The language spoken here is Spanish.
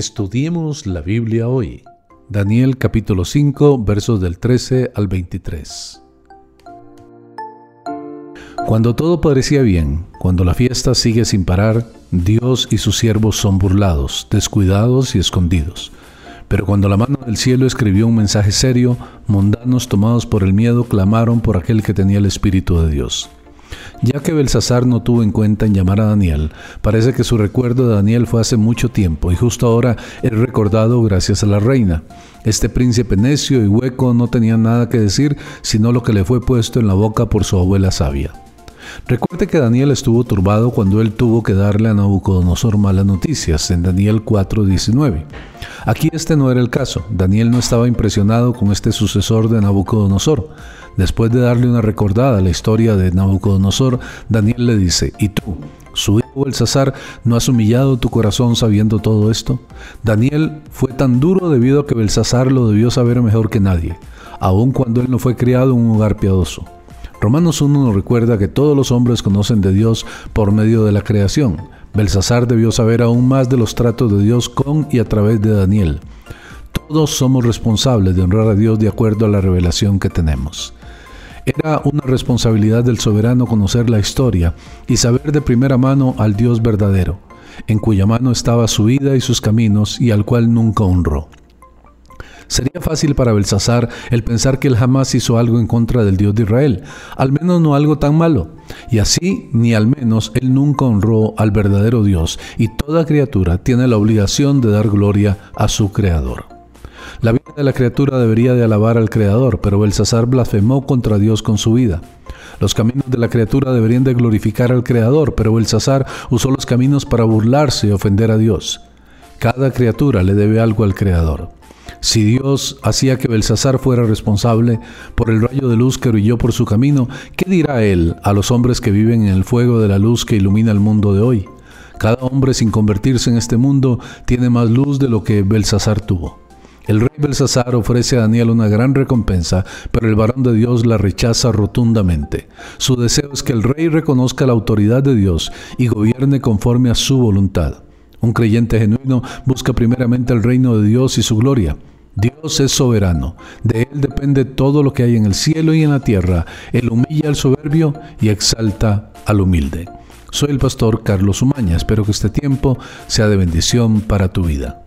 Estudiemos la Biblia hoy. Daniel capítulo 5 versos del 13 al 23. Cuando todo parecía bien, cuando la fiesta sigue sin parar, Dios y sus siervos son burlados, descuidados y escondidos. Pero cuando la mano del cielo escribió un mensaje serio, mundanos tomados por el miedo clamaron por aquel que tenía el Espíritu de Dios. Ya que Belsasar no tuvo en cuenta en llamar a Daniel, parece que su recuerdo de Daniel fue hace mucho tiempo y justo ahora es recordado gracias a la reina. Este príncipe necio y hueco no tenía nada que decir sino lo que le fue puesto en la boca por su abuela sabia. Recuerde que Daniel estuvo turbado cuando él tuvo que darle a Nabucodonosor malas noticias en Daniel 4:19. Aquí este no era el caso. Daniel no estaba impresionado con este sucesor de Nabucodonosor. Después de darle una recordada a la historia de Nabucodonosor, Daniel le dice, ¿y tú? ¿Su hijo Belsasar no has humillado tu corazón sabiendo todo esto? Daniel fue tan duro debido a que Belsasar lo debió saber mejor que nadie, aun cuando él no fue criado en un hogar piadoso. Romanos 1 nos recuerda que todos los hombres conocen de Dios por medio de la creación. Belsasar debió saber aún más de los tratos de Dios con y a través de Daniel. Todos somos responsables de honrar a Dios de acuerdo a la revelación que tenemos. Era una responsabilidad del soberano conocer la historia y saber de primera mano al Dios verdadero, en cuya mano estaba su vida y sus caminos y al cual nunca honró. Sería fácil para Belsasar el pensar que él jamás hizo algo en contra del Dios de Israel, al menos no algo tan malo. Y así, ni al menos, él nunca honró al verdadero Dios, y toda criatura tiene la obligación de dar gloria a su Creador. La vida de la criatura debería de alabar al Creador, pero Belsasar blasfemó contra Dios con su vida. Los caminos de la criatura deberían de glorificar al Creador, pero Belsasar usó los caminos para burlarse y ofender a Dios. Cada criatura le debe algo al Creador. Si Dios hacía que Belsasar fuera responsable por el rayo de luz que brilló por su camino, ¿qué dirá él a los hombres que viven en el fuego de la luz que ilumina el mundo de hoy? Cada hombre sin convertirse en este mundo tiene más luz de lo que Belsasar tuvo. El rey Belsasar ofrece a Daniel una gran recompensa, pero el varón de Dios la rechaza rotundamente. Su deseo es que el rey reconozca la autoridad de Dios y gobierne conforme a su voluntad. Un creyente genuino busca primeramente el reino de Dios y su gloria. Dios es soberano, de Él depende todo lo que hay en el cielo y en la tierra. Él humilla al soberbio y exalta al humilde. Soy el pastor Carlos Umaña, espero que este tiempo sea de bendición para tu vida.